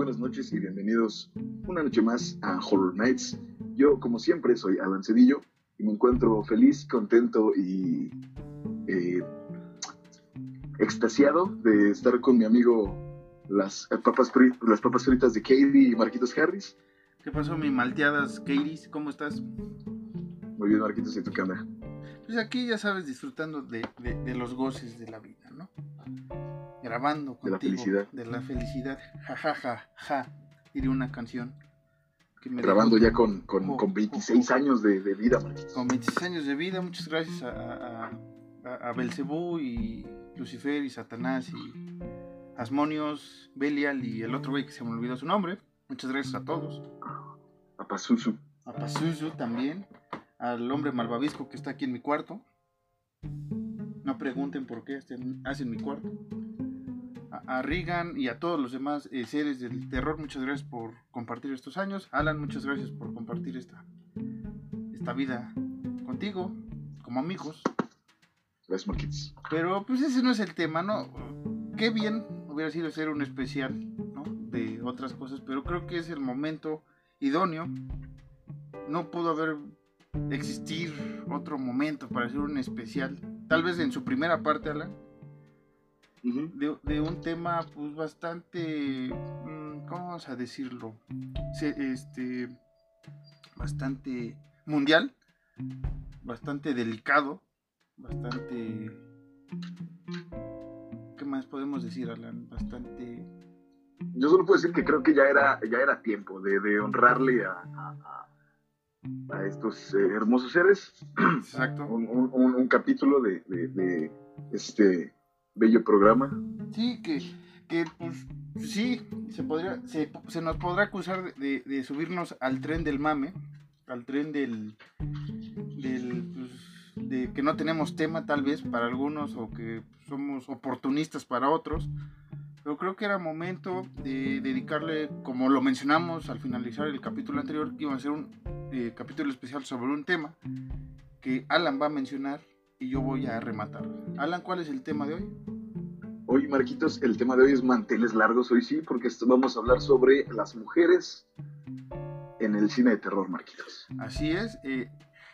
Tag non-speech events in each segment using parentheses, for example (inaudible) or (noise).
Buenas noches y bienvenidos una noche más a Horror Nights. Yo, como siempre, soy Alan Cedillo y me encuentro feliz, contento y eh, extasiado de estar con mi amigo las papas, las papas fritas de Katie y Marquitos Harris. ¿Qué pasó, mi malteadas Katie? ¿Cómo estás? Muy bien, Marquitos, ¿y tu cámara? Pues aquí, ya sabes, disfrutando de, de, de los goces de la vida, ¿no? Grabando contigo. De la felicidad. De la felicidad. Ja, ja, ja, ja. Diría una canción. Que me grabando ya con, con, oh, con 26 oh, oh, años de, de, vida, Marquitos. Con 26 años de vida, muchas gracias a, a, a Belcebú y Lucifer y Satanás y Asmonios, Belial y el otro güey que se me olvidó su nombre. Muchas gracias a todos. A Pazuzu. A Pazuzu también. Al hombre malvavisco que está aquí en mi cuarto. No pregunten por qué hace en mi cuarto a Regan y a todos los demás eh, seres del terror, muchas gracias por compartir estos años. Alan, muchas gracias por compartir esta, esta vida contigo, como amigos. Gracias, Marquitos. Pero pues ese no es el tema, ¿no? Qué bien hubiera sido hacer un especial, ¿no? De otras cosas, pero creo que es el momento idóneo. No pudo haber existir otro momento para hacer un especial. Tal vez en su primera parte, Alan de, un tema pues bastante, mm, ¿cómo vamos a decirlo? este, bastante mundial, bastante delicado, bastante... ¿Qué más podemos decir, Alan? Bastante... Yo solo puedo decir que creo que ya era, ya era tiempo de, honrarle a, a, estos eh, hermosos seres. Exacto. Un, capítulo de, de este bello programa. Sí, que, que pues sí, se, podría, se, se nos podrá acusar de, de, subirnos al tren del mame, al tren del, del pues, de que no tenemos tema tal vez para algunos o que somos oportunistas para otros. Pero creo que era momento de dedicarle, como lo mencionamos al finalizar el capítulo anterior, que iba a ser un eh, capítulo especial sobre un tema que Alan va a mencionar y yo voy a rematar. Alan, ¿cuál es el tema de hoy? Hoy, Marquitos, el tema de hoy es manteles largos, hoy sí, porque vamos a hablar sobre las mujeres en el cine de terror, Marquitos. Así es, eh,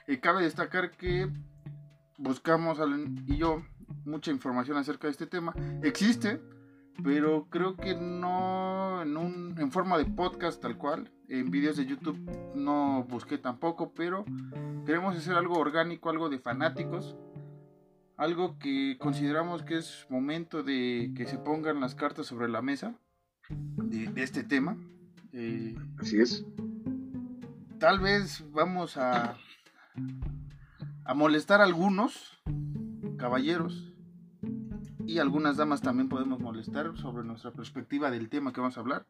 eh, cabe destacar que buscamos, Alan y yo, mucha información acerca de este tema. Existe, pero creo que no en, un, en forma de podcast tal cual. En vídeos de YouTube no busqué tampoco, pero queremos hacer algo orgánico, algo de fanáticos algo que consideramos que es momento de que se pongan las cartas sobre la mesa de, este tema. Eh, Así es. Tal vez vamos a, a molestar a algunos caballeros y algunas damas también podemos molestar sobre nuestra perspectiva del tema que vamos a hablar.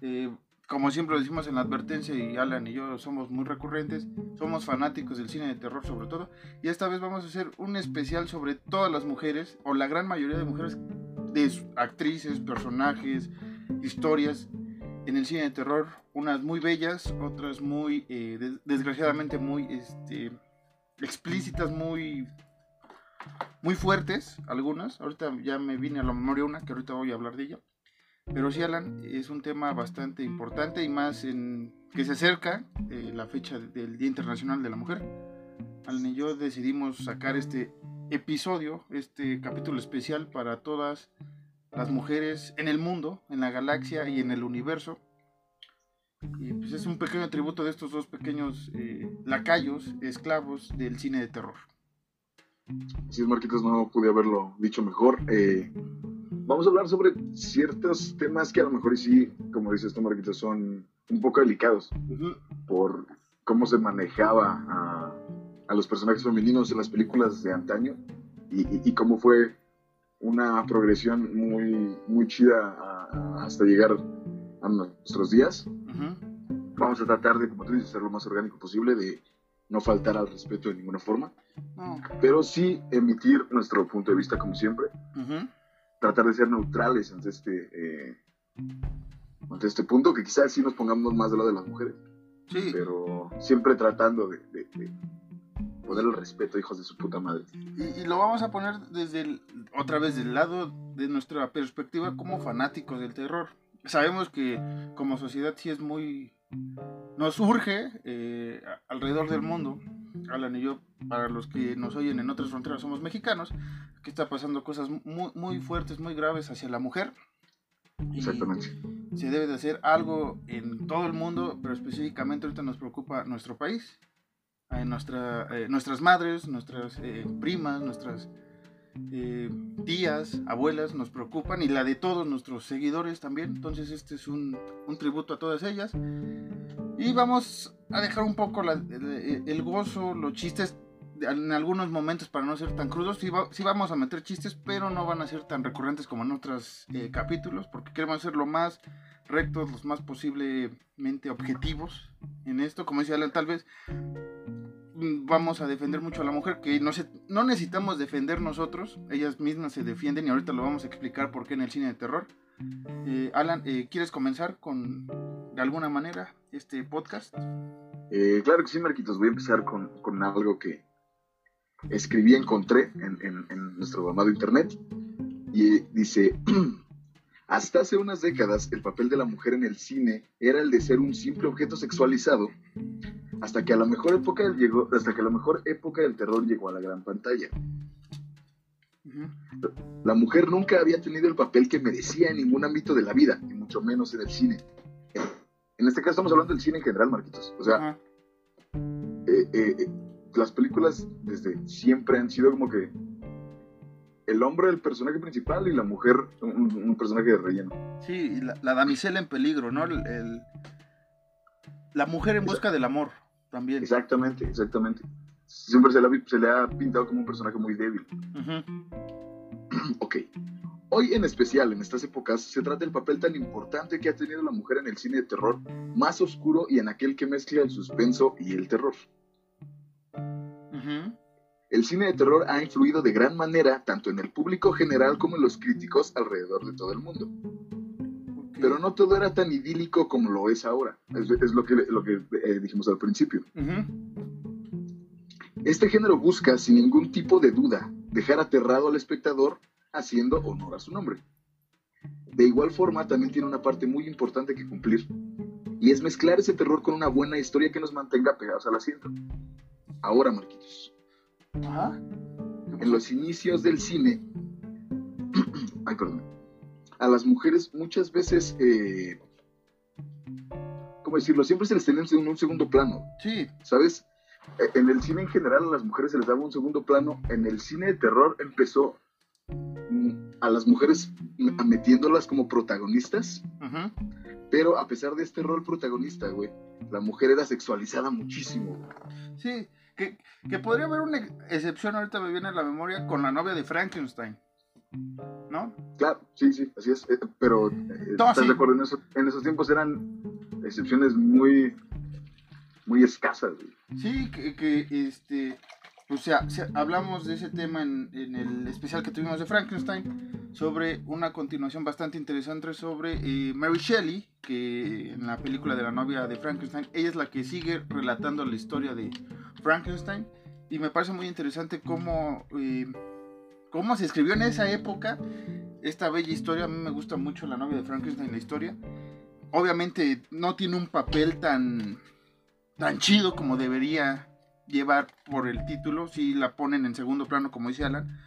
Eh, como siempre lo decimos en la advertencia y Alan y yo somos muy recurrentes, somos fanáticos del cine de terror sobre todo, y esta vez vamos a hacer un especial sobre todas las mujeres, o la gran mayoría de mujeres, de actrices, personajes, historias en el cine de terror, unas muy bellas, otras muy, eh, desgraciadamente muy este, explícitas, muy, muy fuertes, algunas, ahorita ya me vine a la memoria una, que ahorita voy a hablar de ella. Pero sí, Alan, es un tema bastante importante y más en que se acerca eh, la fecha del Día Internacional de la Mujer. Alan y yo decidimos sacar este episodio, este capítulo especial para todas las mujeres en el mundo, en la galaxia y en el universo Y pues es un pequeño tributo de estos dos pequeños eh, lacayos, esclavos del cine de terror. Así es, Marquitos, no pude haberlo dicho mejor. Eh, vamos a hablar sobre ciertos temas que a lo mejor sí, como dices tú, Marquitos, son un poco delicados por cómo se manejaba a, a, los personajes femeninos en las películas de antaño y, y, cómo fue una progresión muy, muy chida hasta llegar a nuestros días. Vamos a tratar de, como tú dices, ser lo más orgánico posible, de no faltar al respeto de ninguna forma, pero sí emitir nuestro punto de vista como siempre, tratar de ser neutrales ante este, eh, ante este punto, que quizás sí nos pongamos más del lado de las mujeres, sí. pero siempre tratando de, poner el respeto, hijos de su puta madre. Y, lo vamos a poner desde otra vez del lado de nuestra perspectiva como fanáticos del terror. Sabemos que como sociedad sí es muy nos urge eh, alrededor del mundo, Alan y yo, para los que nos oyen en otras fronteras, somos mexicanos, que está pasando cosas muy, muy fuertes, muy graves hacia la mujer. Exactamente. Se debe de hacer algo en todo el mundo, pero específicamente ahorita nos preocupa nuestro país, eh, nuestra, eh, nuestras madres, nuestras primas, nuestras eh, tías, abuelas nos preocupan y la de todos nuestros seguidores también. Entonces este es un, tributo a todas ellas. Y vamos a dejar un poco el, gozo, los chistes en algunos momentos para no ser tan crudos. Sí, vamos a meter chistes, pero no van a ser tan recurrentes como en otros eh, capítulos, porque queremos ser lo más rectos, los más posiblemente objetivos en esto. Como decía Alan, tal vez vamos a defender mucho a la mujer, que no, no necesitamos defender nosotros, ellas mismas se defienden y ahorita lo vamos a explicar por qué en el cine de terror. Eh, Alan, eh, ¿quieres comenzar con, de alguna manera, este podcast? Eh, claro que sí, Marquitos, voy a empezar con, con algo que escribí, encontré en, en, en nuestro amado internet, y dice... (clears throat) Hasta hace unas décadas, el papel de la mujer en el cine era el de ser un simple objeto sexualizado hasta que a la mejor época del llegó, hasta que la mejor época del terror llegó a la gran pantalla. La mujer nunca había tenido el papel que merecía en ningún ámbito de la vida, y mucho menos en el cine. En este caso estamos hablando del cine en general, Marquitos. O sea, eh, eh, eh, las películas desde siempre han sido como que el hombre el personaje principal y la mujer un, personaje de relleno. Sí, la, la, damisela en peligro, ¿no? El, la mujer en busca del amor. También. Exactamente, exactamente. Siempre se le, ha, pintado como un personaje muy débil. ok. Hoy en especial, en estas épocas, se trata del papel tan importante que ha tenido la mujer en el cine de terror, más oscuro y en aquel que mezcla el suspenso y el terror. El cine de terror ha influido de gran manera tanto en el público general como en los críticos alrededor de todo el mundo. Pero no todo era tan idílico como lo es ahora. Es, lo que, lo que eh, dijimos al principio. Este género busca, sin ningún tipo de duda, dejar aterrado al espectador haciendo honor a su nombre. De igual forma, también tiene una parte muy importante que cumplir, y es mezclar ese terror con una buena historia que nos mantenga pegados al asiento. Ahora, Marquitos. En los inicios del cine. (clears throat) Ay, perdón a las mujeres muchas veces, eh, ¿cómo decirlo? Siempre se les tenía en un segundo plano. Sí. ¿Sabes? E, en el cine en general a las mujeres se les daba un segundo plano. En el cine de terror empezó a las mujeres metiéndolas como protagonistas. Pero a pesar de este rol protagonista, güey, la mujer era sexualizada muchísimo. Sí, que, que podría haber una excepción, ahorita me viene a la memoria, con la novia de Frankenstein. ¿no? Claro, sí, sí, así es. Eh, pero, eh, ¿estás de acuerdo? En, esos tiempos eran excepciones muy, muy escasas. Sí, que, este, o sea, hablamos de ese tema en, el especial que tuvimos de Frankenstein, sobre una continuación bastante interesante sobre eh, Mary Shelley, que en la película de la novia de Frankenstein, ella es la que sigue relatando la historia de Frankenstein, y me parece muy interesante cómo cómo se escribió en esa época esta bella historia. A mí me gusta mucho la novia de Frankenstein, la historia. Obviamente no tiene un papel tan, tan chido como debería llevar por el título. Si la ponen en segundo plano, como dice Alan.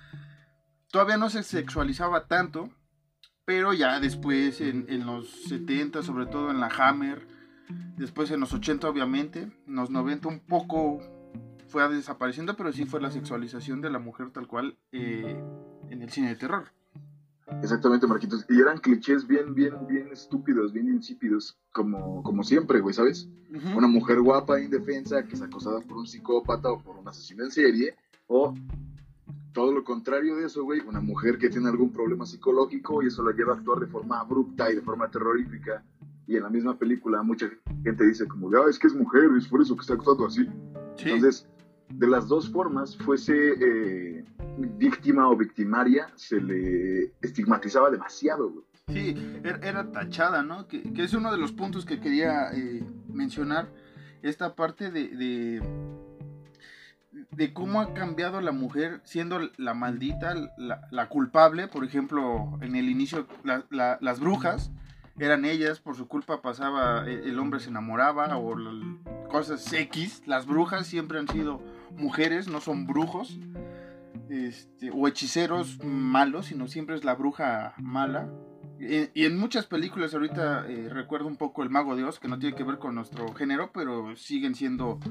Todavía no se sexualizaba tanto, pero ya después en, en los 70, sobre todo en la Hammer, Después en los 80 obviamente, en los 90 un poco fue desapareciendo, pero sí fue la sexualización de la mujer tal cual eh, en el cine de terror. Exactamente, Marquitos. Y eran clichés bien, bien, bien estúpidos, bien insípidos, como, como siempre, güey, ¿sabes? Una mujer guapa, indefensa, que es acosada por un psicópata o por un asesino en serie, o todo lo contrario de eso, güey, una mujer que tiene algún problema psicológico y eso la lleva a actuar de forma abrupta y de forma terrorífica. Y en la misma película mucha gente dice como, ah, es que es mujer, es por eso que está actuando así. Entonces, de las dos formas, fuese eh, víctima o victimaria, se le estigmatizaba demasiado, güey. Sí, er, era tachada, ¿no? Que, es uno de los puntos que quería eh, mencionar, esta parte de de cómo ha cambiado la mujer siendo la maldita, la, culpable. Por ejemplo, en el inicio, las brujas eran ellas, por su culpa pasaba, e, el, hombre se enamoraba o cosas X. Las brujas siempre han sido mujeres, no son brujos. Este, o hechiceros malos, sino siempre es la bruja mala. Y, en muchas películas ahorita eh, recuerdo un poco El Mago de Oz, que no tiene que ver con nuestro género, pero siguen siendo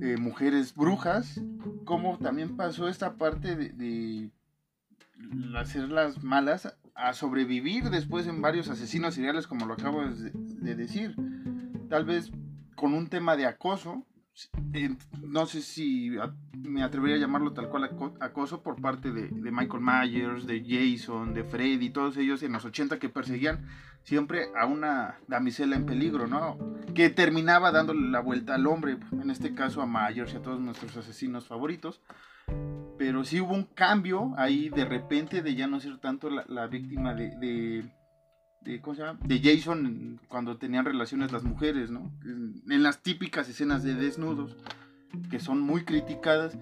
eh, mujeres brujas, como también pasó esta parte de, de hacerlas malas a sobrevivir después en varios asesinos seriales, como lo acabo de decir. Tal vez con un tema de acoso, no sé si me atrevería a llamarlo tal cual acoso por parte de, Michael Myers, de Jason, de Freddy, todos ellos en los 80 que perseguían siempre a una damisela en peligro, ¿no? Que terminaba dándole la vuelta al hombre, en este caso a Myers y a todos nuestros asesinos favoritos. Pero sí hubo un cambio ahí de repente de ya no ser tanto la, víctima de de, ¿cómo se llama? de Jason cuando tenían relaciones las mujeres, ¿no? En las típicas escenas de desnudos, que son muy criticadas,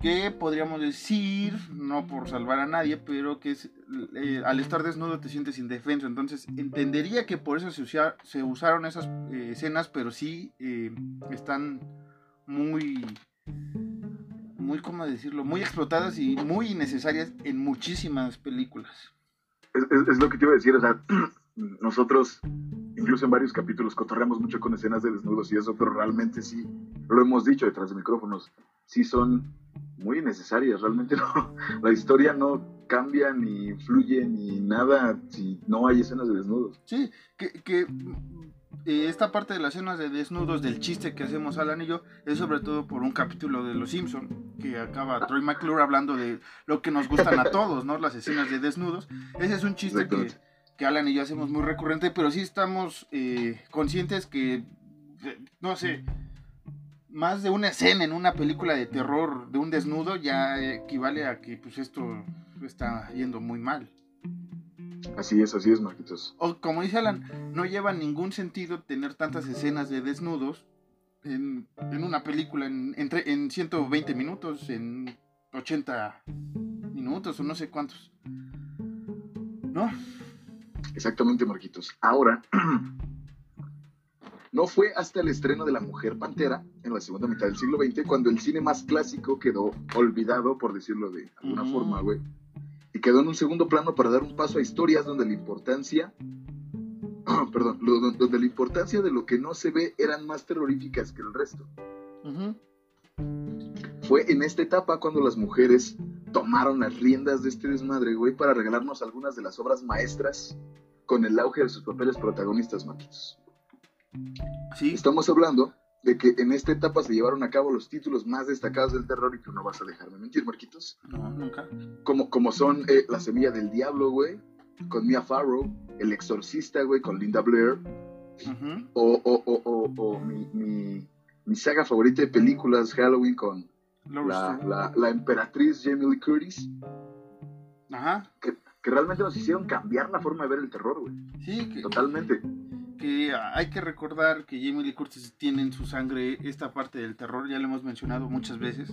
que podríamos decir, no por salvar a nadie, pero que eh, al estar desnudo te sientes indefenso. Entonces entendería que por eso se, se usaron esas eh, escenas, pero sí eh, están muy, muy, ¿cómo decirlo? Muy explotadas y muy innecesarias en muchísimas películas es, lo que te iba a decir, o sea, (clears throat) nosotros incluso en varios capítulos cotorreamos mucho con escenas de desnudos y eso, pero realmente sí, lo hemos dicho detrás de micrófonos, sí son muy necesarias, realmente (laughs) no, la historia no cambia ni fluye ni nada si no hay escenas de desnudos. Sí, que eh, esta parte de las escenas de desnudos del chiste que hacemos Alan y yo es sobre todo por un capítulo de Los Simpson que acaba Troy McClure hablando de lo que nos gustan a todos, ¿no? Las escenas de desnudos. Ese es un chiste que, que Alan y yo hacemos muy recurrente, pero sí estamos eh, conscientes que, eh, no sé, más de una escena en una película de terror de un desnudo ya equivale a que pues esto está yendo muy mal. Así es, así es, Marquitos. O como dice Alan, no lleva ningún sentido tener tantas escenas de desnudos en, una película en, entre, en 120 minutos, en 80 minutos o no sé cuántos. ¿No? Exactamente, Marquitos. Ahora, (clears throat) no fue hasta el estreno de La Mujer Pantera, en la segunda mitad del siglo XX, cuando el cine más clásico quedó olvidado, por decirlo de alguna mm. forma, güey y quedó en un segundo plano para dar un paso a historias donde la importancia, perdón, donde la importancia de lo que no se ve eran más terroríficas que el resto. Fue en esta etapa cuando las mujeres tomaron las riendas de este desmadre, güey, para regalarnos algunas de las obras maestras con el auge de sus papeles protagonistas, maquis. Sí. Estamos hablando de que en esta etapa se llevaron a cabo los títulos más destacados del terror y que no vas a dejarme mentir, Marquitos. No, nunca. Como, como son eh, La Semilla del Diablo, güey, con Mia Farrow, El Exorcista, güey, con Linda Blair, o, o, o, o mi, mi, mi, saga favorita de películas, Halloween, con la, la, la, emperatriz Jamie Lee Curtis. Ajá. Que, que realmente nos hicieron cambiar la forma de ver el terror, güey. Sí, que... Totalmente que hay que recordar que Jamie Lee Curtis tiene en su sangre esta parte del terror, ya lo hemos mencionado muchas veces.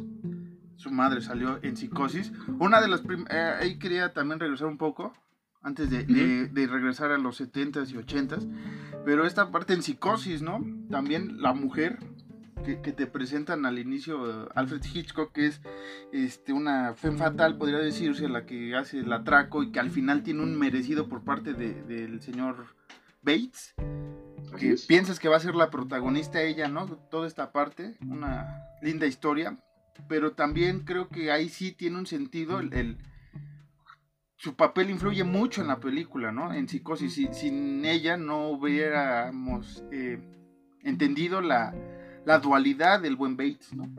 Su madre salió en psicosis. Una de las eh, ahí quería también regresar un poco antes de, de, regresar a los 70s y 80s, pero esta parte en psicosis, ¿no? También la mujer que, que, te presentan al inicio Alfred Hitchcock, que es este, una fe fatal, podría decirse, la que hace el atraco y que al final tiene un merecido por parte de, del señor Bates, que piensas que va a ser la protagonista ella, ¿no? Toda esta parte, una linda historia, pero también creo que ahí sí tiene un sentido el, su papel influye mucho en la película, ¿no? En Psicosis, si, sin ella no hubiéramos eh, entendido la, la dualidad del buen Bates, ¿no?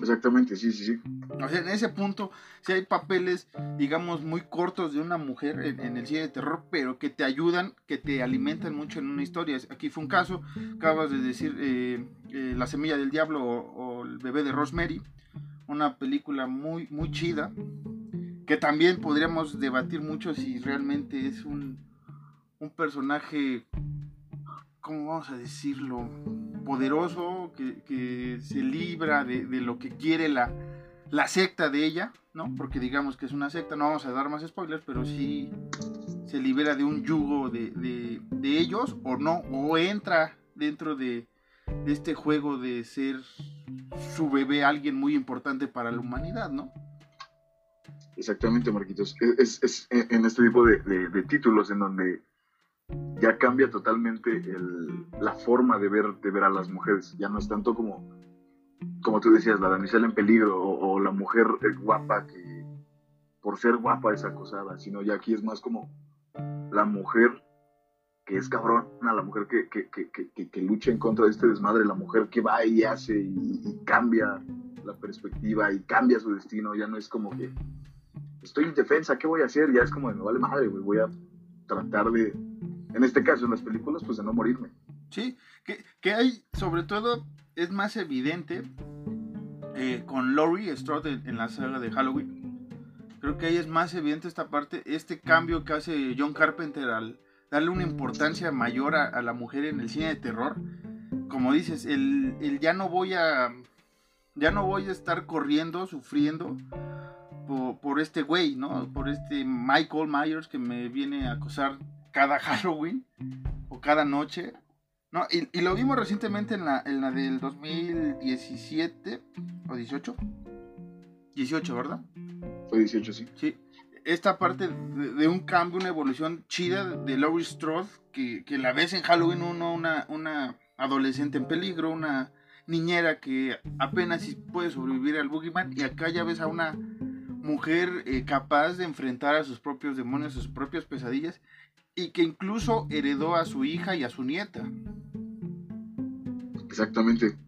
Exactamente, sí, sí, sí. O sea, en ese punto, si hay papeles, digamos, muy cortos de una mujer en, el cine de terror, pero que te ayudan, que te alimentan mucho en una historia. Aquí fue un caso, acabas de decir eh, eh, La semilla del diablo o, El bebé de Rosemary, una película muy, muy chida, que también podríamos debatir mucho si realmente es un, un personaje, ¿cómo vamos a decirlo? Poderoso, que, se libra de, lo que quiere la, secta de ella, ¿no? Porque digamos que es una secta, no vamos a dar más spoilers, pero sí se libera de un yugo de, ellos o no, o entra dentro de, este juego de ser su bebé alguien muy importante para la humanidad, ¿no? Exactamente, Marquitos. Es en este tipo de, títulos en donde ya cambia totalmente la forma de ver, de ver a las mujeres. Ya no es tanto como, como tú decías, la damisela en peligro o, la mujer guapa que por ser guapa es acosada, sino ya aquí es más como la mujer que es cabrona, la mujer que, que, lucha en contra de este desmadre, la mujer que va y hace y, cambia la perspectiva y cambia su destino, ya no es como que estoy en defensa, ¿qué voy a hacer? Ya es como, me vale madre, voy a tratar de, en este caso en las películas, pues de no morirme. Sí, que, hay, sobre todo, es más evidente eh, con Laurie Strode en, la saga de Halloween. Creo que ahí es más evidente esta parte, este cambio que hace John Carpenter al darle una importancia mayor a, la mujer en el cine de terror. Como dices, el, ya no voy a ya no voy a estar corriendo, sufriendo por, por este güey, ¿no? Por este Michael Myers que me viene a acosar cada (laughs) Halloween o cada noche. No, y, lo vimos recientemente en la, en la del 2017 o 18. 18, ¿verdad? Fue 18, sí. Sí. Esta parte de, un cambio, una evolución chida de Laurie Strode, que, que, la ves en Halloween uno, una, una adolescente en peligro, una niñera que apenas puede sobrevivir al Boogeyman, y acá ya ves a una mujer eh, capaz de enfrentar a sus propios demonios, a sus propias pesadillas, y que incluso heredó a su hija y a su nieta. Exactamente.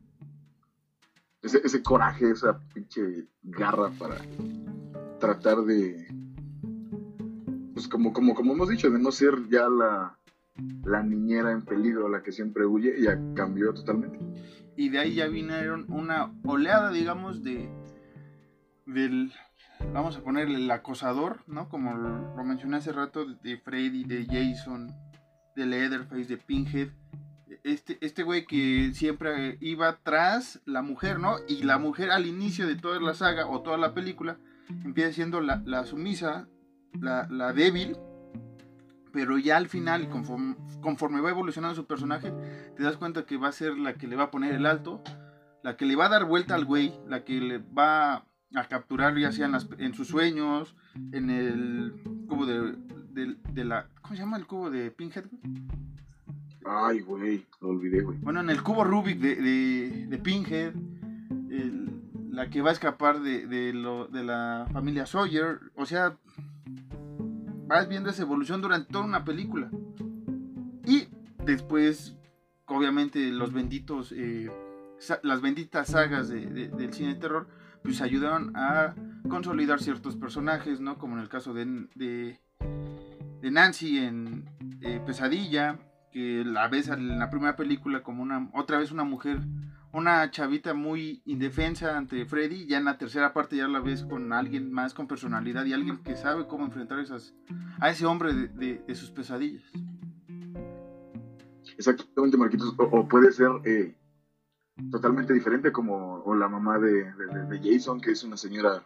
Ese, coraje, esa pinche garra para tratar de, pues como, como, como hemos dicho, de no ser ya la, la niñera en peligro, la que siempre huye, ya cambió totalmente. Y de ahí ya vinieron una oleada, digamos, de del vamos a ponerle el acosador, ¿no? Como lo, mencioné hace rato, de Freddy, de Jason, de Leatherface, de Pinhead. Este, este güey que siempre iba tras la mujer, ¿no? Y la mujer al inicio de toda la saga o toda la película empieza siendo la, sumisa, la, débil, pero ya al final, conforme, conforme va evolucionando su personaje, te das cuenta que va a ser la que le va a poner el alto, la que le va a dar vuelta al güey, la que le va a capturar ya sea en, sus sueños, en el cubo de, de, la... ¿Cómo se llama el cubo de Pinhead? Ay, güey, lo olvidé, güey. Bueno, en el cubo Rubik de, de, Pinhead, la que va a escapar de, lo, de la familia Sawyer, o sea, vas viendo esa evolución durante toda una película. Y después, obviamente, los benditos, eh, las benditas sagas del cine de terror, pues ayudaron a consolidar ciertos personajes, ¿no? Como en el caso de, de, Nancy en eh, Pesadilla, que la ves en la primera película como una, otra vez una mujer, una chavita muy indefensa ante Freddy, ya en la tercera parte ya la ves con alguien más con personalidad y alguien que sabe cómo enfrentar esas, a ese hombre de, sus pesadillas. Exactamente, Marquitos, o, puede ser... Eh totalmente diferente como la mamá de, Jason, que es una señora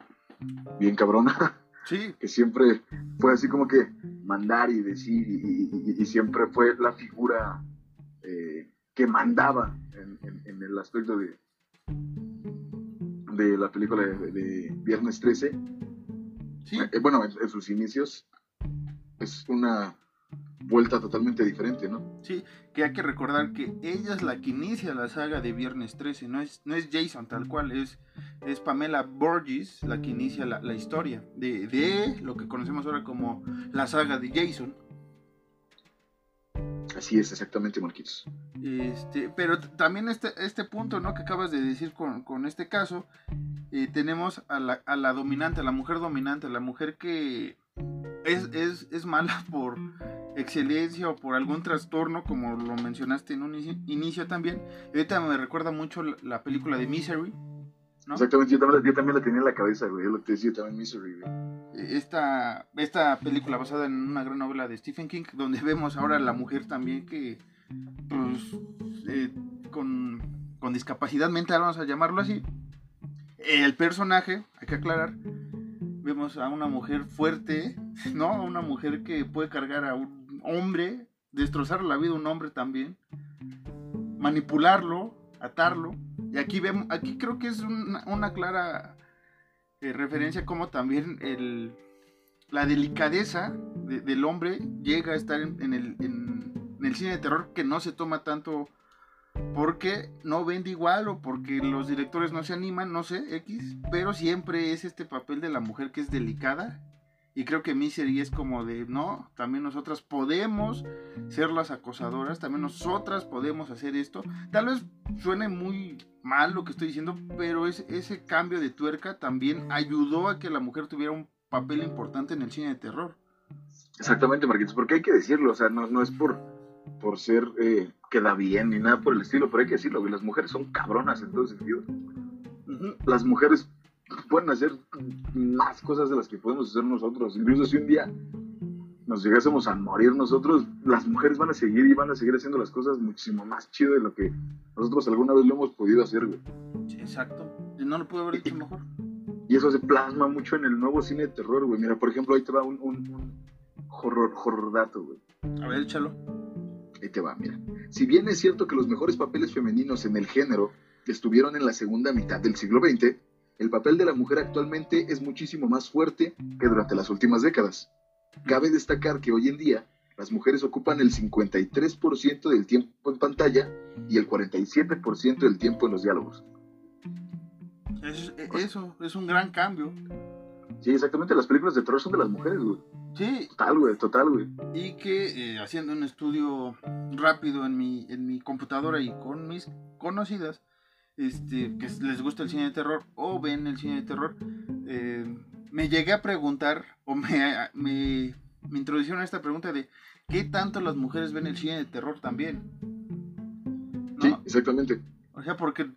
bien cabrona. (laughs) Sí. Que siempre fue así como que mandar y decir y, siempre fue la figura eh, que mandaba en, el aspecto de, de la película de, Viernes 13. Sí. Eh, bueno, en, sus inicios es una vuelta totalmente diferente, ¿no? Sí, que hay que recordar que ella es la que inicia la saga de Viernes 13, no es, no es Jason tal cual, es, es Pamela Borges la que inicia la, historia de, de, lo que conocemos ahora como la saga de Jason. Así es, exactamente, Marquitos. Este, pero también este, este punto, ¿no? Que acabas de decir con, este caso, eh, tenemos a la, a la dominante, a la mujer dominante, a la mujer que es, es, es mala (laughs) por excelencia o por algún trastorno, como lo mencionaste en un inicio también. ahorita me recuerda mucho la, película de Misery. Exactamente, yo también, la tenía en la cabeza, güey. lo que decía también Misery, Esta, esta película basada en una gran novela de Stephen King, donde vemos ahora a la mujer también que, pues, eh, con, con discapacidad mental, vamos a llamarlo así. El personaje, hay que aclarar, vemos a una mujer fuerte, (laughs) ¿no? Una mujer que puede cargar a un hombre, destrozar la vida a un hombre también, manipularlo, atarlo. Y aquí vemos, aquí creo que es una, clara eh, referencia como también el, la delicadeza del hombre llega a estar en, el, en, el, cine de terror que no se toma tanto porque no vende igual o porque los directores no se animan, no sé, X, pero siempre es este papel de la mujer que es delicada y creo que Misery es como de, no, también nosotras podemos ser las acosadoras, también nosotras podemos hacer esto. Tal vez suene muy mal lo que estoy diciendo, pero es, ese cambio de tuerca también ayudó a que la mujer tuviera un papel importante en el cine de terror. Exactamente, Marquitos, porque hay que decirlo, o sea, no, no es por, por ser eh, queda bien ni nada por el estilo, pero hay que decirlo, las mujeres son cabronas en todo sentido. Las mujeres pueden hacer más cosas de las que podemos hacer nosotros. Incluso si un día nos llegásemos a morir nosotros, las mujeres van a seguir y van a seguir haciendo las cosas muchísimo más chido de lo que nosotros alguna vez lo hemos podido hacer, güey. Sí, exacto. No lo puedo haber dicho mejor. Y eso se plasma mucho en el nuevo cine de terror, güey. Mira, por ejemplo, ahí te va un, un, horror, horror dato, güey. A ver, échalo. Ahí te va, mira. Si bien es cierto que los mejores papeles femeninos en el género estuvieron en la segunda mitad del siglo XX, el papel de la mujer actualmente es muchísimo más fuerte que durante las últimas décadas. Cabe destacar que hoy en día las mujeres ocupan el 53% del tiempo en pantalla y el 47% del tiempo en los diálogos. Eh, eso es un gran cambio. Sí, exactamente, las películas de terror son de las mujeres, güey. Sí. Total, güey, total, güey. Y que eh, haciendo un estudio rápido en mi, en mi computadora y con mis conocidas, este, que les gusta el cine de terror o ven el cine de terror, eh, me llegué a preguntar o me, me, me, introdujeron a esta pregunta de ¿qué tanto las mujeres ven el cine de terror también? Sí, exactamente. O sea, porque,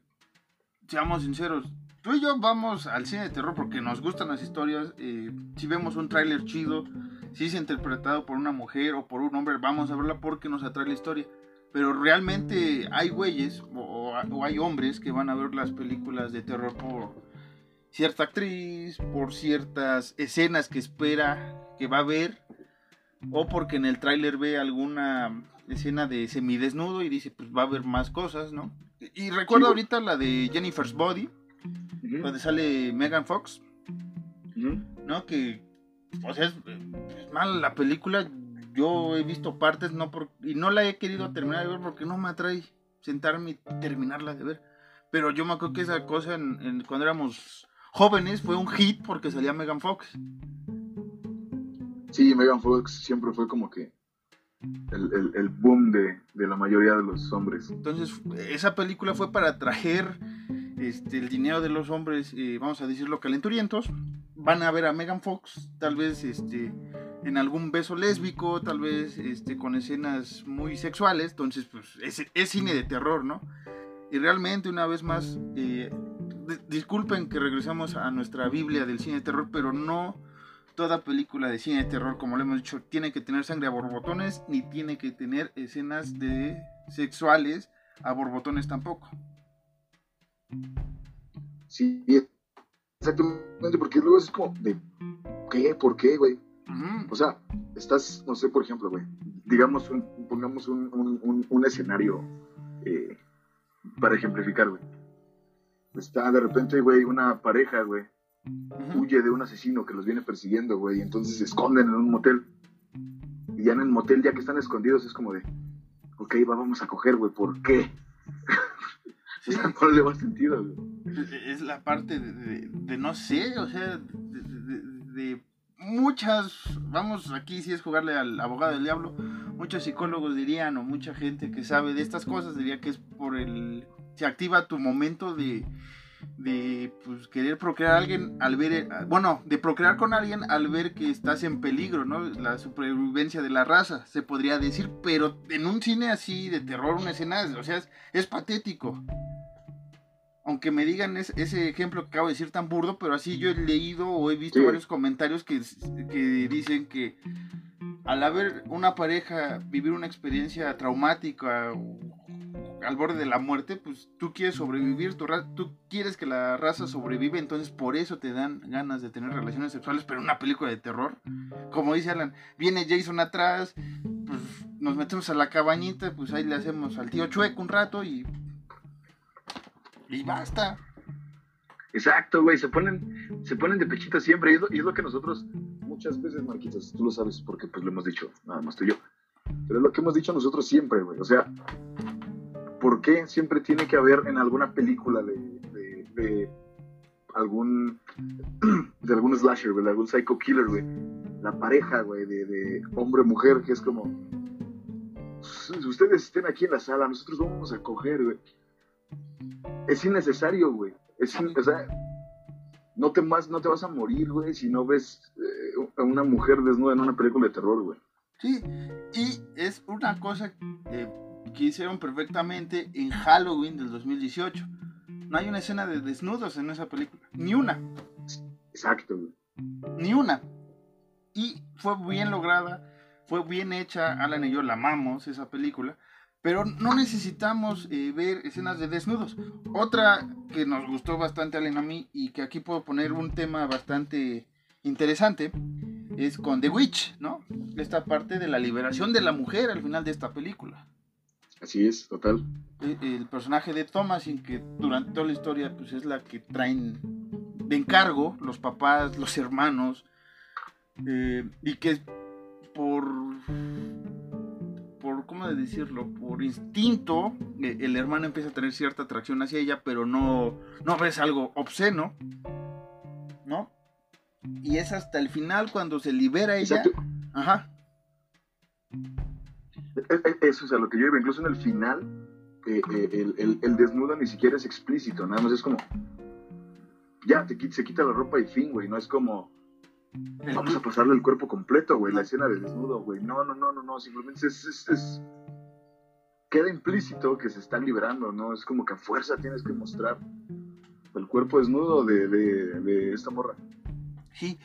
seamos sinceros, tú y yo vamos al cine de terror porque nos gustan las historias, eh, si vemos un tráiler chido, si es interpretado por una mujer o por un hombre, vamos a verla porque nos atrae la historia. Pero realmente hay güeyes o, hay hombres que van a ver las películas de terror por cierta actriz, por ciertas escenas que espera que va a ver, o porque en el tráiler ve alguna escena de semidesnudo y dice, pues va a haber más cosas, ¿no? Y recuerdo ahorita la de Jennifer's Body, donde sale Megan Fox, ¿no? Que, o sea, es, es mala la película, yo he visto partes no por, y no la he querido terminar de ver porque no me atrae sentarme y terminarla de ver. Pero yo me acuerdo que esa cosa en, cuando éramos jóvenes fue un hit porque salía Megan Fox. Sí, Megan Fox siempre fue como que el, boom de, la mayoría de los hombres. Entonces, esa película fue para atraer este, el dinero de los hombres, eh, vamos a decirlo, calenturientos. Van a ver a Megan Fox, tal vez este, en algún beso lésbico, tal vez este, con escenas muy sexuales, entonces pues es, cine de terror, ¿no? Y realmente una vez más, eh, disculpen que regresamos a nuestra Biblia del cine de terror, pero no toda película de cine de terror, como lo hemos dicho, tiene que tener sangre a borbotones, ni tiene que tener escenas de sexuales a borbotones tampoco. Sí, exactamente, porque luego es como de, ¿qué? ¿Por qué, güey? O sea, estás, no sé, por ejemplo, güey, digamos, pongamos un, escenario eh, para ejemplificar, güey. Está de repente, güey, una pareja, güey, huye de un asesino que los viene persiguiendo, güey, y entonces se esconden en un motel. Y ya en el motel, ya que están escondidos, es como de, ok, vamos a coger, güey, ¿por qué? (laughs) o sea, no le va sentido, güey. Es la parte de, de, no sé, o sea, de, muchas, vamos, aquí sí es jugarle al abogado del diablo, muchos psicólogos dirían, o mucha gente que sabe de estas cosas, diría que es por el, se activa tu momento de de pues, querer procrear a alguien al ver, eh, bueno, de procrear con alguien al ver que estás en peligro, ¿no? La supervivencia de la raza, se podría decir, pero en un cine así de terror, una escena, o sea, es, patético. Aunque me digan ese ejemplo que acabo de decir tan burdo, pero así yo he leído o he visto varios comentarios que, que dicen que al haber una pareja vivir una experiencia traumática al borde de la muerte, pues tú quieres sobrevivir, tu tú quieres que la raza sobrevive, entonces por eso te dan ganas de tener relaciones sexuales, pero una película de terror. Como dice Alan, viene Jason atrás, pues nos metemos a la cabañita, pues ahí le hacemos al tío chueco un rato y y basta. Exacto, güey, se ponen se ponen de pechita siempre y es, lo, que nosotros muchas veces, Marquitos, tú lo sabes porque pues lo hemos dicho, nada más tú y yo. Pero es lo que hemos dicho nosotros siempre, güey. O sea, ¿por qué siempre tiene que haber en alguna película de, algún (clears throat) de algún slasher, de algún psycho killer, güey, la pareja, güey, de, hombre-mujer, que es como, ustedes estén aquí en la sala, nosotros vamos a coger, güey. Es innecesario, güey. Es o sea, no te, más, no te vas a morir, güey, si no ves eh, a una mujer desnuda en una película de terror, güey. Sí, y es una cosa eh, que hicieron perfectamente en Halloween del 2018. No hay una escena de desnudos en esa película, ni una. Exacto. Ni una. Y fue bien lograda, fue bien hecha, Alan y yo la amamos esa película, pero no necesitamos eh, ver escenas de desnudos. Otra que nos gustó bastante Alan a mí y que aquí puedo poner un tema bastante interesante es con The Witch, ¿no? Esta parte de la liberación de la mujer al final de esta película. Así es, total. E, el, personaje de Thomasin, que durante toda la historia pues es la que traen de encargo los papás, los hermanos, eh, y que por, ¿cómo decirlo? Por instinto, eh, el hermano empieza a tener cierta atracción hacia ella, pero no, no ves algo obsceno, ¿no? Y es hasta el final cuando se libera ella. Ajá. Eso es a lo que yo iba, incluso en el final, eh, eh, el, desnudo ni siquiera es explícito, nada más es como, ya, te, se quita la ropa y fin, güey, no es como, vamos a pasarle el cuerpo completo, güey, la escena del desnudo, güey, no, no, no, no, no, simplemente es, queda implícito que se están liberando, ¿no? Es como que a fuerza tienes que mostrar el cuerpo desnudo de, de, de esta morra. Sí,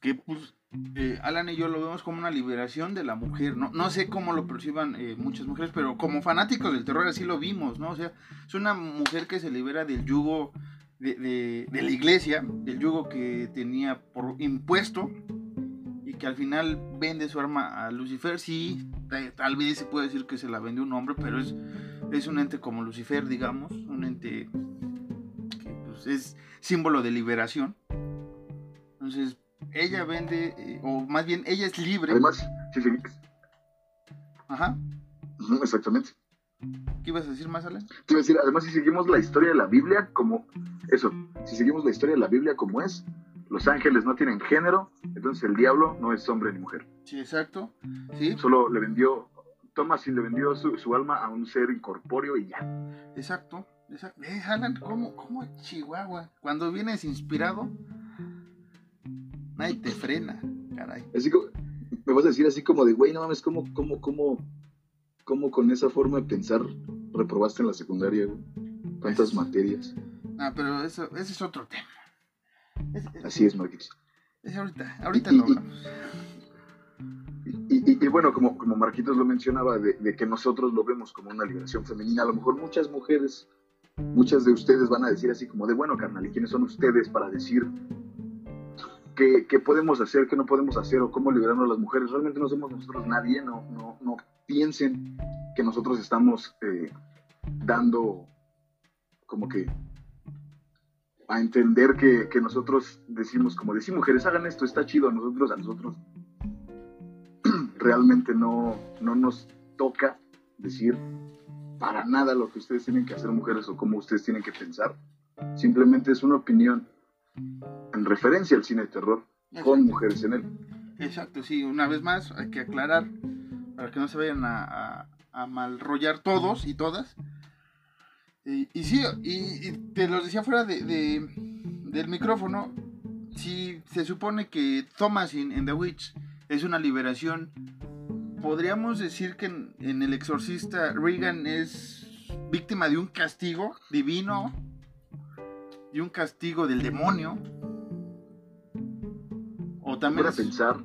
que pues eh, Alan y yo lo vemos como una liberación de la mujer, ¿no? No sé cómo lo perciban eh, muchas mujeres, pero como fanáticos del terror así lo vimos, ¿no? O sea, es una mujer que se libera del yugo de, la iglesia, del yugo que tenía por impuesto y que al final vende su arma a Lucifer, sí, tal vez se puede decir que se la vende un hombre, pero es, es un ente como Lucifer, digamos, un ente que pues, es símbolo de liberación. Entonces, ella vende, eh, o más bien ella es libre. Además, si Ajá. Exactamente. ¿Qué ibas a decir más, Alan? Te iba a decir, además, si seguimos la historia de la Biblia como. Eso, si seguimos la historia de la Biblia como es, los ángeles no tienen género, entonces el diablo no es hombre ni mujer. Sí, exacto. Sí. Solo le vendió. Thomas y le vendió su, alma a un ser incorpóreo y ya. Exacto. exacto. Alan? ¿Cómo, ¿Cómo Chihuahua? Cuando vienes inspirado, Nadie te frena, caray. Así como, me vas a decir así como de, güey, no mames, ¿cómo, cómo, cómo, cómo con esa forma de pensar reprobaste en la secundaria, güey? Tantas materias. Ah, pero eso, ese es otro tema. así es, Marquitos. Es ahorita, ahorita lo hablamos. Y, y, bueno, como, como Marquitos lo mencionaba, de, de, que nosotros lo vemos como una liberación femenina, a lo mejor muchas mujeres, muchas de ustedes van a decir así como de, bueno, carnal, ¿y quiénes son ustedes para decir qué, podemos hacer, qué no podemos hacer o cómo liberarnos las mujeres. Realmente no somos nosotros nadie, no, no, no piensen que nosotros estamos eh, dando como que a entender que, que, nosotros decimos, como decimos, mujeres, hagan esto, está chido a nosotros, a nosotros. (clears throat) realmente no, no nos toca decir para nada lo que ustedes tienen que hacer mujeres o cómo ustedes tienen que pensar. Simplemente es una opinión en referencia al cine de terror con mujeres en él. Exacto, sí, una vez más hay que aclarar para que no se vayan a, a, malrollar todos y todas. Y, y sí, y, te lo decía fuera de, del micrófono, si se supone que Thomas en The Witch es una liberación, podríamos decir que en, en El Exorcista Regan es víctima de un castigo divino y un castigo del demonio. O también es, pensar.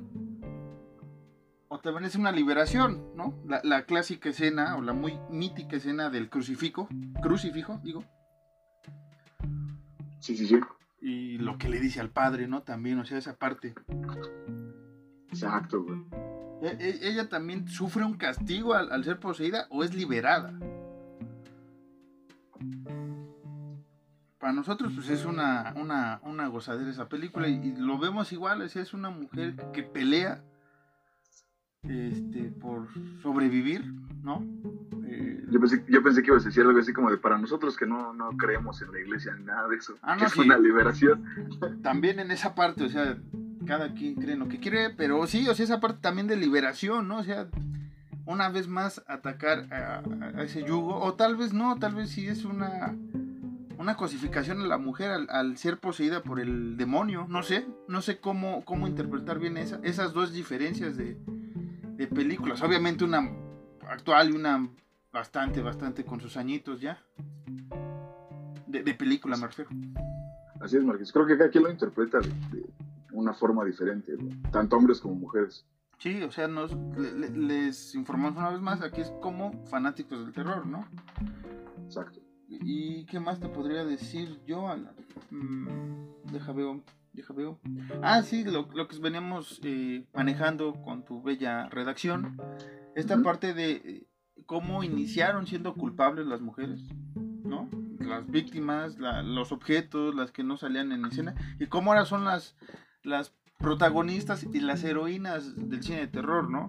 O también es una liberación, ¿no? La, clásica escena, o la muy mítica escena del crucifijo, crucifijo, digo. Sí, sí, sí. Y lo que le dice al padre, ¿no? También, o sea, esa parte. Exacto, güey. E, e, ella también sufre un castigo al ser poseída o es liberada. para nosotros pues es una, una, gozadera esa película y, lo vemos igual, es, una mujer que pelea este, por sobrevivir, ¿no? Eh, yo, pensé, yo pensé que ibas a decir algo así como de para nosotros que no, no creemos en la iglesia ni nada de eso, ah, que es una liberación. También en esa parte, o sea, cada quien cree lo que quiere, pero sí, o sea, esa parte también de liberación, ¿no? O sea, una vez más atacar a ese yugo, o tal vez no, tal vez sí es una una cosificación a la mujer al, ser poseída por el demonio. No sé, no sé cómo, cómo interpretar bien esa, esas dos diferencias de, películas. Obviamente una actual y una bastante, bastante con sus añitos ya. De, película, me refiero. Así es, Marqués. Creo que cada quien lo interpreta de, una forma diferente, tanto hombres como mujeres. Sí, o sea, nos, les informamos una vez más, aquí es como fanáticos del terror, ¿no? Exacto. ¿Y qué más te podría decir yo, Alan? Mm, deja veo, deja veo. Ah, sí, lo, que veníamos eh, manejando con tu bella redacción. Esta parte de eh, cómo iniciaron siendo culpables las mujeres, ¿no? Las víctimas, los objetos, las que no salían en escena. Y cómo ahora son las, las protagonistas y las heroínas del cine de terror, ¿no?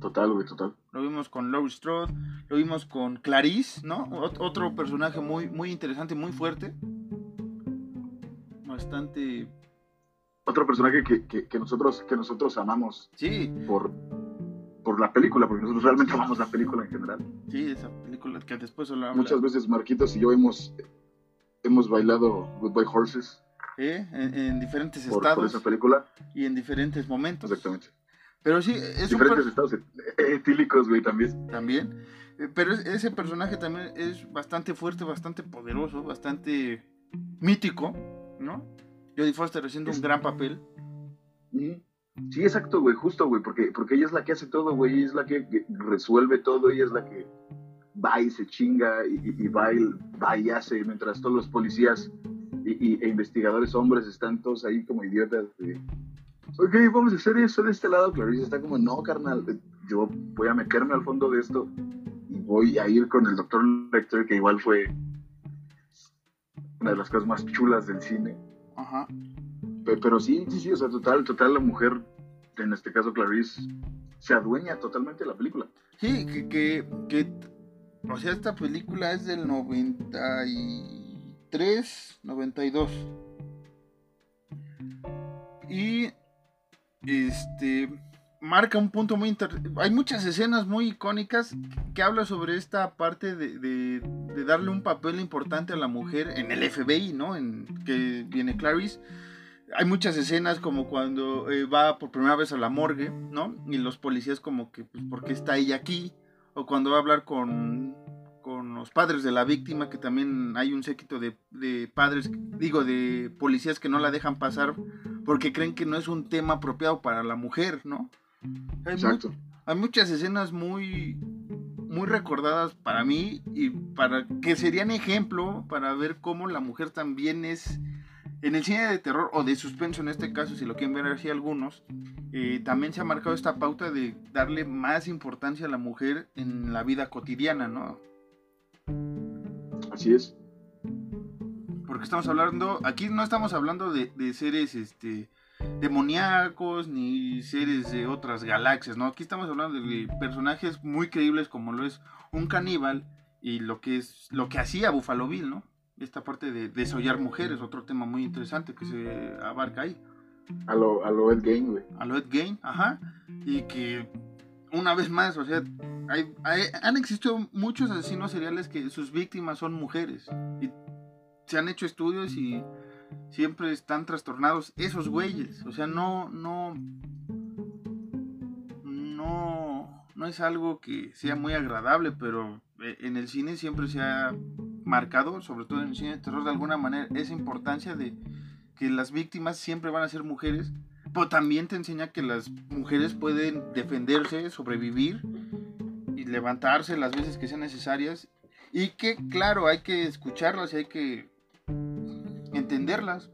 Total, güey, total. Lo vimos con Laurie Strode, lo vimos con Clarice, ¿no? otro personaje muy, muy interesante, muy fuerte. Bastante. Otro personaje que, nosotros, que nosotros amamos. Sí. Por, por la película, porque nosotros realmente amamos la película en general. Sí, esa película que después hablamos. Muchas veces Marquitos y yo hemos, hemos bailado Goodbye Horses. Sí, en, diferentes estados. Por esa película. Y en diferentes momentos. Exactamente. Pero sí, es Diferentes estados etílicos, güey, también. También. Eh, pero ese personaje también es bastante fuerte, bastante poderoso, bastante mítico, ¿no? Jodie Foster haciendo un gran papel. Sí, exacto, güey, justo, güey, porque, porque ella es la que hace todo, güey, ella es la que, resuelve todo, ella es la que va y se chinga y, va, y, va, y, hace, mientras todos los policías y, e investigadores hombres están todos ahí como idiotas, güey ok, vamos a hacer eso de este lado. Clarice está como, no, carnal, yo voy a meterme al fondo de esto y voy a ir con el doctor Lecter, que igual fue una de las cosas más chulas del cine. Ajá. Pero, sí, sí, sí, o sea, total, total, la mujer, en este caso Clarice, se adueña totalmente de la película. Sí, que, que, que o sea, esta película es del 93, 92. Y este marca un punto muy hay muchas escenas muy icónicas que habla sobre esta parte de, darle un papel importante a la mujer en el FBI, ¿no? En que viene Clarice. Hay muchas escenas como cuando eh, va por primera vez a la morgue, ¿no? Y los policías como que, pues, ¿por qué está ella aquí? O cuando va a hablar con, con los padres de la víctima, que también hay un séquito de, de padres, digo, de policías que no la dejan pasar porque creen que no es un tema apropiado para la mujer, ¿no? Hay Exacto. hay muchas escenas muy, muy recordadas para mí y para que serían ejemplo para ver cómo la mujer también es en el cine de terror o de suspenso en este caso, si lo quieren ver así algunos, eh, también se ha marcado esta pauta de darle más importancia a la mujer en la vida cotidiana, ¿no? Así es porque estamos hablando, aquí no estamos hablando de, seres este, demoníacos ni seres de otras galaxias, ¿no? Aquí estamos hablando de personajes muy creíbles como lo es un caníbal y lo que es lo que hacía Buffalo Bill, ¿no? Esta parte de desollar mujeres, otro tema muy interesante que se abarca ahí. A lo, a lo Ed Gain, güey. A lo Ed Gain, ajá. Y que una vez más, o sea, hay, han existido muchos asesinos seriales que sus víctimas son mujeres. Y se han hecho estudios y siempre están trastornados esos güeyes. O sea, no, no, no, no es algo que sea muy agradable, pero eh, en el cine siempre se ha marcado, sobre todo en el cine de terror, de alguna manera, esa importancia de que las víctimas siempre van a ser mujeres, pero también te enseña que las mujeres pueden defenderse, sobrevivir y levantarse las veces que sean necesarias y que, claro, hay que escucharlas y hay que entenderlas.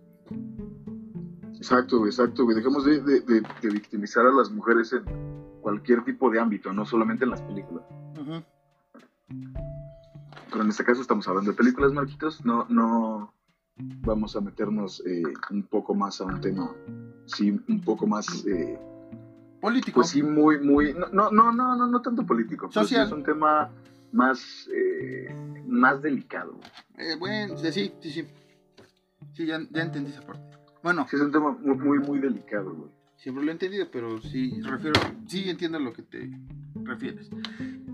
Exacto, exacto, Dejemos de, de, victimizar a las mujeres en cualquier tipo de ámbito, no solamente en las películas. Pero en este caso estamos hablando de películas, Marquitos. No, no vamos a meternos eh, un poco más a un tema, sí, un poco más eh, político. Pues sí, muy, muy, no, no, no, no, no, tanto político. Pues es un tema más, eh, más delicado. bueno, sí, sí, sí. Sí, ya, ya entendí esa parte. Bueno. Sí, es un tema muy, muy, muy delicado, güey. Siempre lo he entendido, pero sí, refiero, sí entiendo a lo que te refieres.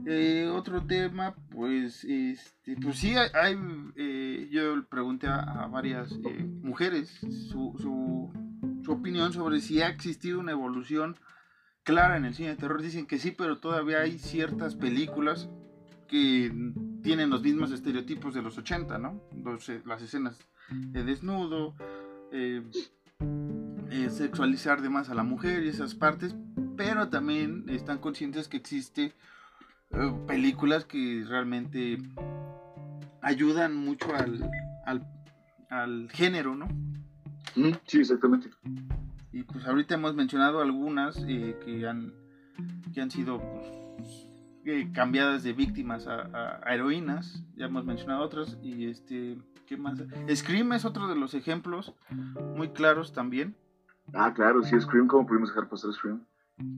Eh, otro tema, pues, este, pues sí, hay, eh, yo pregunté a, varias eh, mujeres su, su, su, opinión sobre si ha existido una evolución clara en el cine de terror. Dicen que sí, pero todavía hay ciertas películas que tienen los mismos estereotipos de los 80, ¿no? las escenas de desnudo, sexualizar de más a la mujer y esas partes, pero también están conscientes que existe eh, películas que realmente ayudan mucho al, al, género, ¿no? Sí, exactamente. Y pues ahorita hemos mencionado algunas eh, que, han, que han sido pues, eh, cambiadas de víctimas a, heroínas, ya hemos mencionado otras, y este, ¿qué más? Scream es otro de los ejemplos muy claros también. Ah, claro, sí, Scream, ¿cómo pudimos dejar pasar Scream?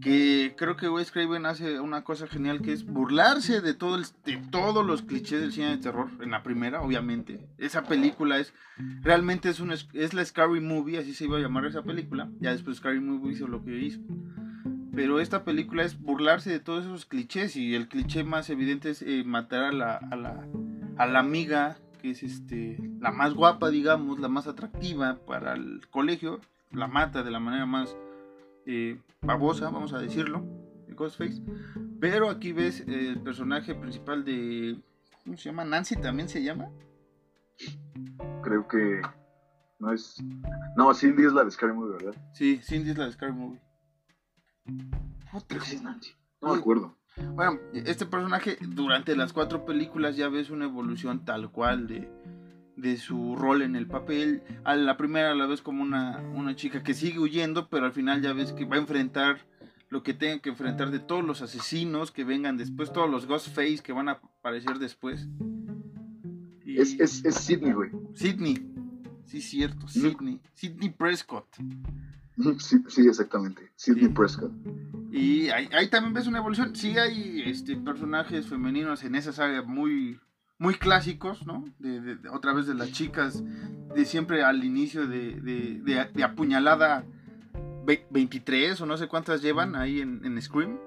que creo que Wes Craven hace una cosa genial que es burlarse de todo de todos los clichés del cine de terror en la primera obviamente esa película es realmente es es la Scary Movie así se iba a llamar esa película ya después Scary Movie hizo lo que hizo pero esta película es burlarse de todos esos clichés y el cliché más evidente es eh, matar a la, a la a la amiga que es este la más guapa digamos la más atractiva para el colegio la mata de la manera más eh, babosa, vamos a decirlo, de Ghostface. Pero aquí ves el personaje principal de. ¿Cómo se llama? ¿Nancy también se llama? Creo que. No es. No, Cindy es la de Scary Movie, ¿verdad? Sí, Cindy es la de Scary Movie. Es Nancy. No me acuerdo. Bueno, este personaje durante las cuatro películas ya ves una evolución tal cual de, de su rol en el papel. A la primera la ves como una, una chica que sigue huyendo, pero al final ya ves que va a enfrentar lo que tenga que enfrentar de todos los asesinos que vengan después, todos los Ghostface que van a aparecer después. Es, es, es, Sidney, güey. Sidney. Sí, cierto, Sidney. Sidney Prescott. Sí, sí, exactamente. Sidney Prescott. Y ahí, ahí, también ves una evolución. Sí hay este, personajes femeninos en esa saga muy, muy clásicos, ¿no? De, otra vez de las chicas, de siempre al inicio de, de apuñalada 23 o no sé cuántas llevan ahí en, Scream.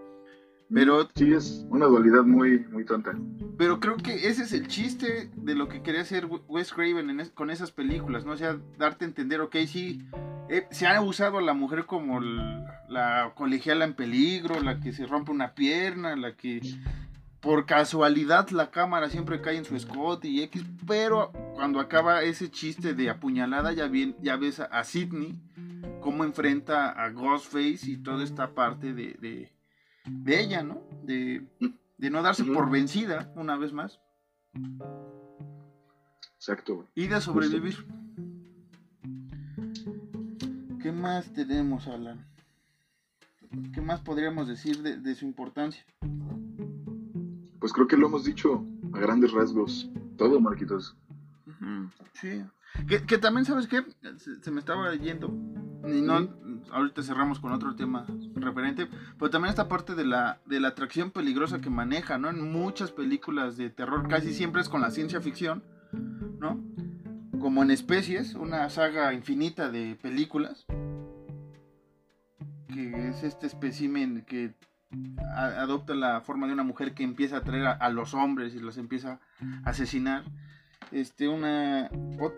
Pero, sí, es una dualidad muy, muy tonta. Pero creo que ese es el chiste de lo que quería hacer Wes Craven con esas películas, ¿no? O sea, darte a entender, ok, sí, eh, se ha usado a la mujer como la colegiala en peligro, la que se rompe una pierna, la que por casualidad la cámara siempre cae en su escote y X, pero cuando acaba ese chiste de apuñalada ya, bien, ya ves a, Sidney cómo enfrenta a Ghostface y toda esta parte de, de, ella, ¿no? De, de, no darse por vencida una vez más. Exacto. Y de sobrevivir. ¿Qué más tenemos, Alan? ¿Qué más podríamos decir de su importancia? pues creo que lo hemos dicho a grandes rasgos. Todo, Marquitos. Sí. Que, también, ¿sabes qué? Se, me estaba yendo. Y no, ahorita cerramos con otro tema referente, pero también esta parte de la, de la atracción peligrosa que maneja, ¿no? En muchas películas de terror casi siempre es con la ciencia ficción, ¿no? Como en Especies, una saga infinita de películas, que es este espécimen que adopta la forma de una mujer que empieza a atraer a, los hombres y los empieza a asesinar. Este, una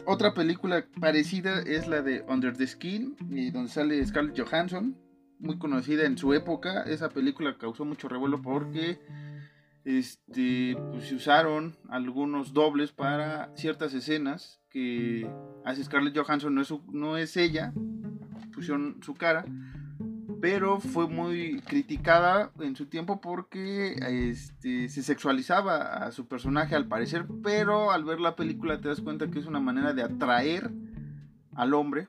otra película parecida es la de Under the Skin, donde sale Scarlett Johansson, muy conocida en su época. Esa película causó mucho revuelo porque este, pues, se usaron algunos dobles para ciertas escenas que hace Scarlett Johansson, no es, no es ella, pusieron su cara pero fue muy criticada en su tiempo porque este, se sexualizaba a su personaje al parecer, pero al ver la película te das cuenta que es una manera de atraer al hombre,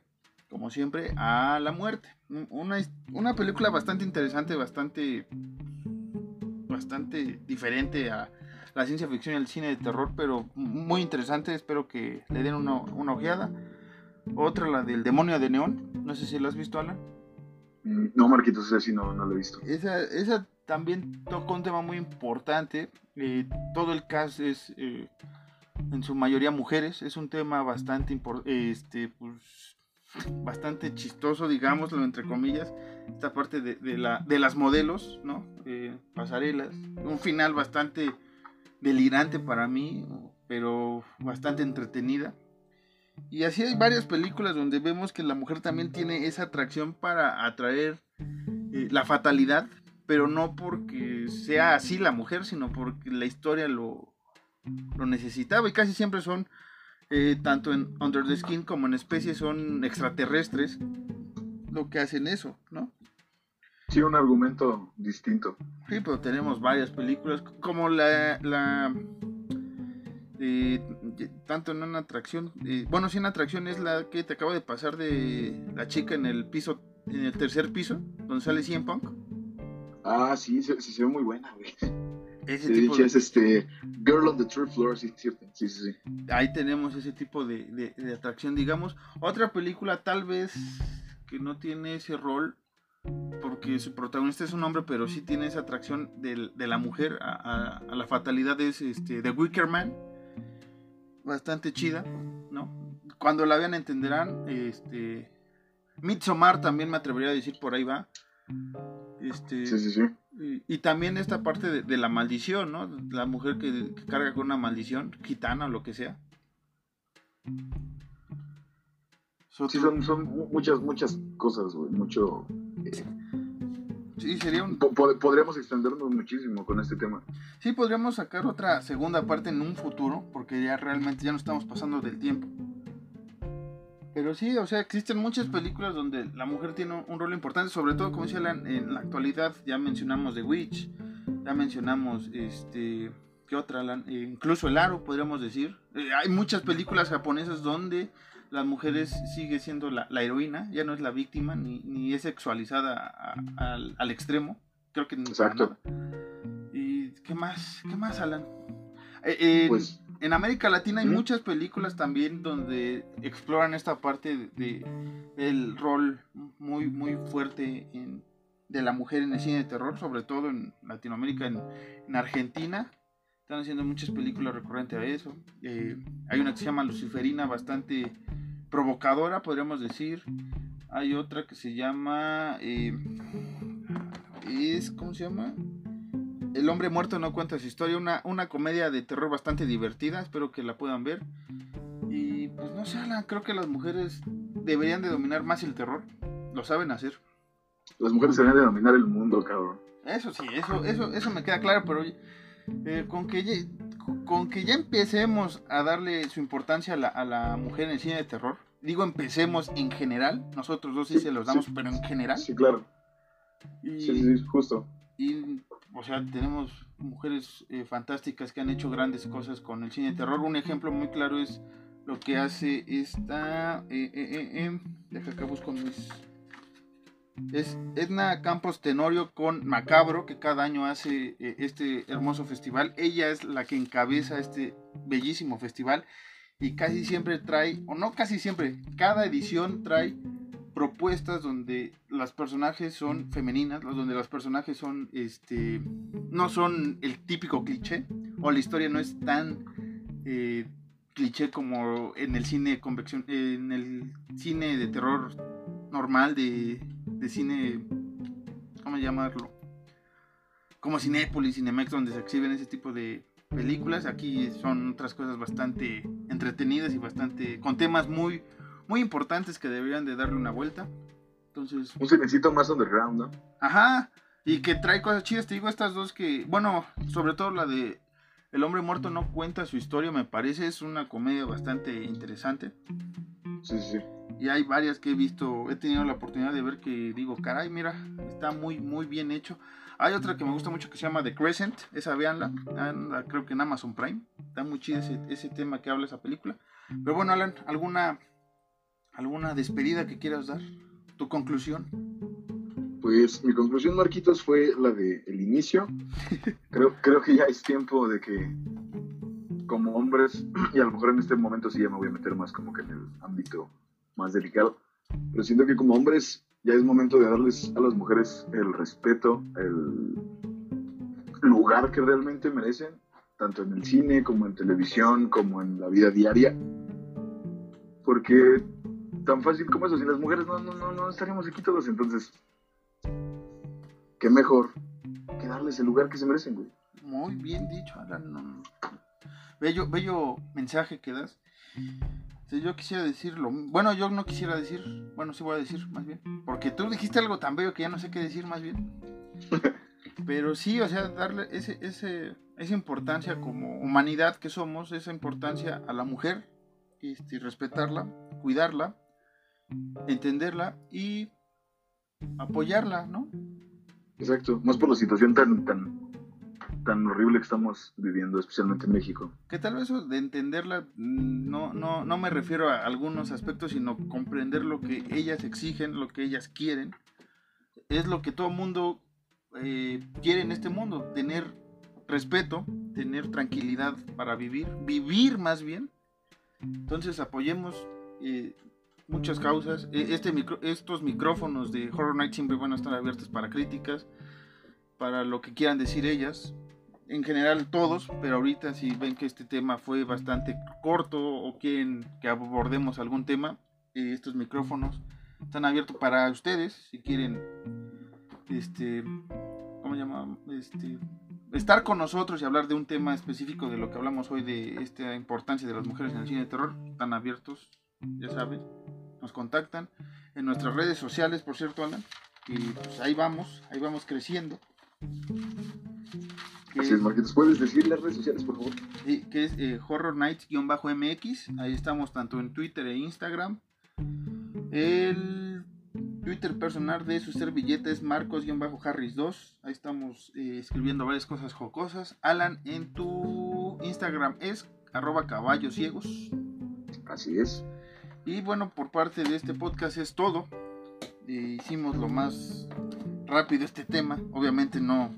como siempre, a la muerte. Una, una película bastante interesante, bastante, bastante diferente a la ciencia ficción y el cine de terror, pero muy interesante, espero que le den una, una ojeada. Otra, la del demonio de neón, no sé si la has visto, Alan. Mm, no, Marquitos, esa sí no, no lo he visto. Esa, esa también toca un tema muy importante. Eh, todo el cast es eh, en su mayoría mujeres. Es un tema bastante este, pues, bastante chistoso, digámoslo entre comillas. Esta parte de, la, de las modelos, ¿no? Eh, pasarelas. Un final bastante delirante para mí, pero bastante entretenida. Y así hay varias películas donde vemos que la mujer también tiene esa atracción para atraer eh, la fatalidad, pero no porque sea así la mujer, sino porque la historia lo, lo necesitaba. Y casi siempre son, eh, tanto en Under the Skin como en Especie, son extraterrestres lo que hacen eso, ¿no? Sí, un argumento distinto. Sí, pero tenemos varias películas, como la, la tanto en una atracción, bueno, si una atracción es la que te acabo de pasar de la chica en el piso, en el tercer piso, donde sale CM Punk. Ah, sí, se, se, ve muy buena, güey. Ese tipo de... es este Girl on the Third Floor, sí, cierto. Sí, sí, sí. Ahí tenemos ese tipo de, de, atracción, digamos. Otra película tal vez que no tiene ese rol, porque su protagonista es un hombre, pero sí tiene esa atracción de, la mujer a, a, la fatalidad, es este, The Wicker Man bastante chida, ¿no? Cuando la vean entenderán, este... Midsommar también me atrevería a decir por ahí va. Este, sí, sí, sí. Y, también esta parte de, la maldición, ¿no? La mujer que, carga con una maldición, gitana o lo que sea. Sí, son, son muchas, muchas cosas, güey. Mucho. Eh, Sí, sería un... podríamos extendernos muchísimo con este tema. Sí, podríamos sacar otra segunda parte en un futuro, porque ya realmente ya no estamos pasando del tiempo. Pero sí, o sea, existen muchas películas donde la mujer tiene un rol importante, sobre todo, como decía en la actualidad, ya mencionamos The Witch, ya mencionamos, este, ¿qué otra? Eh, incluso El Aro, podríamos decir. Eh, hay muchas películas japonesas donde las mujeres sigue siendo la, heroína, ya no es la víctima, ni, ni es sexualizada al, extremo. Creo que Exacto. ¿Y qué más? ¿Qué más, Alan? Eh, pues, en América Latina hay muchas películas también donde exploran esta parte de, del rol muy, muy fuerte de la mujer en el cine de terror, sobre todo en Latinoamérica, en, en Argentina. Están haciendo muchas películas recurrentes a eso. Eh, hay una que se llama Luciferina, bastante provocadora, podríamos decir. Hay otra que se llama. Eh, es, ¿Cómo se llama? El hombre muerto no cuenta su historia. Una, una comedia de terror bastante divertida. Espero que la puedan ver. Y pues no sé, creo que las mujeres deberían de dominar más el terror. Lo saben hacer. Las mujeres deberían de dominar el mundo, cabrón. Eso sí, eso, eso, eso me queda claro, pero eh, con que con que ya empecemos a darle su importancia a la, mujer en el cine de terror, digo empecemos en general, nosotros dos sí, se los damos, pero en general. Sí, claro. sí, sí, justo. Y, o sea, tenemos mujeres eh, fantásticas que han hecho grandes cosas con el cine de terror. Un ejemplo muy claro es lo que hace esta... Eh, eh, deja que busco mis es Edna Campos Tenorio con Macabro, que cada año hace eh, este hermoso festival. Ella es la que encabeza este bellísimo festival y casi siempre trae, o no casi siempre, cada edición trae propuestas donde las personajes son femeninas, donde los personajes son, este, no son el típico cliché, o la historia no es tan eh, cliché como en el cine convección, en el cine de terror normal, de, de cine, ¿cómo llamarlo? Como Cinépolis, Cinemex, donde se exhiben ese tipo de películas. Aquí son otras cosas bastante entretenidas y bastante, con temas muy muy importantes que deberían de darle una vuelta. Entonces... Un necesito más underground, ¿no? Ajá, y que trae cosas chidas, te digo, estas dos que, bueno, sobre todo la de El hombre muerto no cuenta su historia, me parece, es una comedia bastante interesante. Sí, sí. Y hay varias que he visto, he tenido la oportunidad de ver que digo, caray, mira, está muy, muy bien hecho. Hay otra que me gusta mucho que se llama The Crescent, esa véanla, creo que en Amazon Prime. Está muy chido ese, ese tema que habla esa película. Pero bueno, Alan, ¿alguna ¿Alguna despedida que quieras dar? ¿Tu conclusión? Pues mi conclusión, Marquitos, fue la de el inicio. Creo, creo que ya es tiempo de que como hombres, y a lo mejor en este momento sí ya me voy a meter más como que en el ámbito más delicado, pero siento que como hombres ya es momento de darles a las mujeres el respeto, el lugar que realmente merecen, tanto en el cine como en televisión, como en la vida diaria, porque tan fácil como eso. Sin las mujeres no, no, no, no estaríamos aquí todos. Entonces, qué mejor que darles el lugar que se merecen, güey. Muy bien dicho, Alan. Bello, bello mensaje que das. yo quisiera decirlo. Bueno, yo no quisiera decir. Bueno, sí voy a decir, más bien. Porque tú dijiste algo tan bello que ya no sé qué decir, más bien. (laughs) Pero sí, o sea, darle ese, ese, esa importancia como humanidad que somos, esa importancia a la mujer, este, respetarla, cuidarla, entenderla y apoyarla, ¿no? Exacto, más por la situación tan, tan, tan horrible que estamos viviendo, especialmente en México. Que tal vez de entenderla, mm, no, no, no me refiero a algunos aspectos, sino comprender lo que ellas exigen, lo que ellas quieren. Es lo que todo mundo eh, quiere en este mundo, tener respeto, tener tranquilidad para vivir, vivir más bien. Entonces apoyemos eh, muchas causas. E, este micro, estos micrófonos de Horror Night siempre van a estar abiertos para críticas, para lo que quieran decir ellas. En general todos, pero ahorita si ven que este tema fue bastante corto o quieren que abordemos algún tema, eh, estos micrófonos están abiertos para ustedes si quieren este ¿cómo? Este estar con nosotros y hablar de un tema específico de lo que hablamos hoy de esta importancia de las mujeres en el cine de terror, están abiertos, ya saben nos contactan en nuestras redes sociales, por cierto, Alan. Y pues ahí vamos, ahí vamos creciendo. Así es, Marquitos, ¿puedes decir las redes sociales, por favor? Sí, que es eh, Horror Nights-MX. Ahí estamos tanto en Twitter e Instagram. El Twitter personal de su servilleta es Marcos-Harris2. Ahí estamos eh, escribiendo varias cosas jocosas. Alan, en tu Instagram es arroba caballos ciegos. Así es. Y bueno, por parte de este podcast es todo. hicimos lo más rápido este tema. Obviamente no,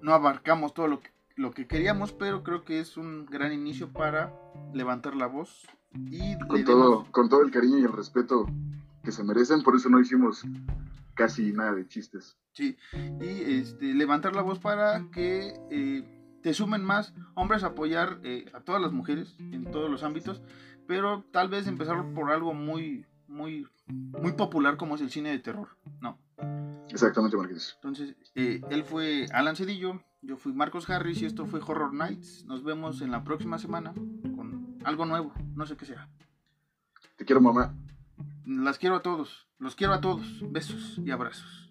no abarcamos todo lo que, lo que queríamos, pero creo que es un gran inicio para levantar la voz. Y con, todo, con todo el cariño y el respeto que se merecen, por eso no hicimos casi nada de chistes. Sí, y este, levantar la voz para que eh, te sumen más hombres a apoyar eh, a todas las mujeres en todos los ámbitos pero tal vez empezar por algo muy, muy, muy popular como es el cine de terror, ¿no? Exactamente, Marqués. Entonces, eh, él fue Alan Cedillo, yo fui Marcos Harris y esto fue Horror Nights. Nos vemos en la próxima semana con algo nuevo, no sé qué sea. Te quiero, mamá. Las quiero a todos, los quiero a todos. Besos y abrazos.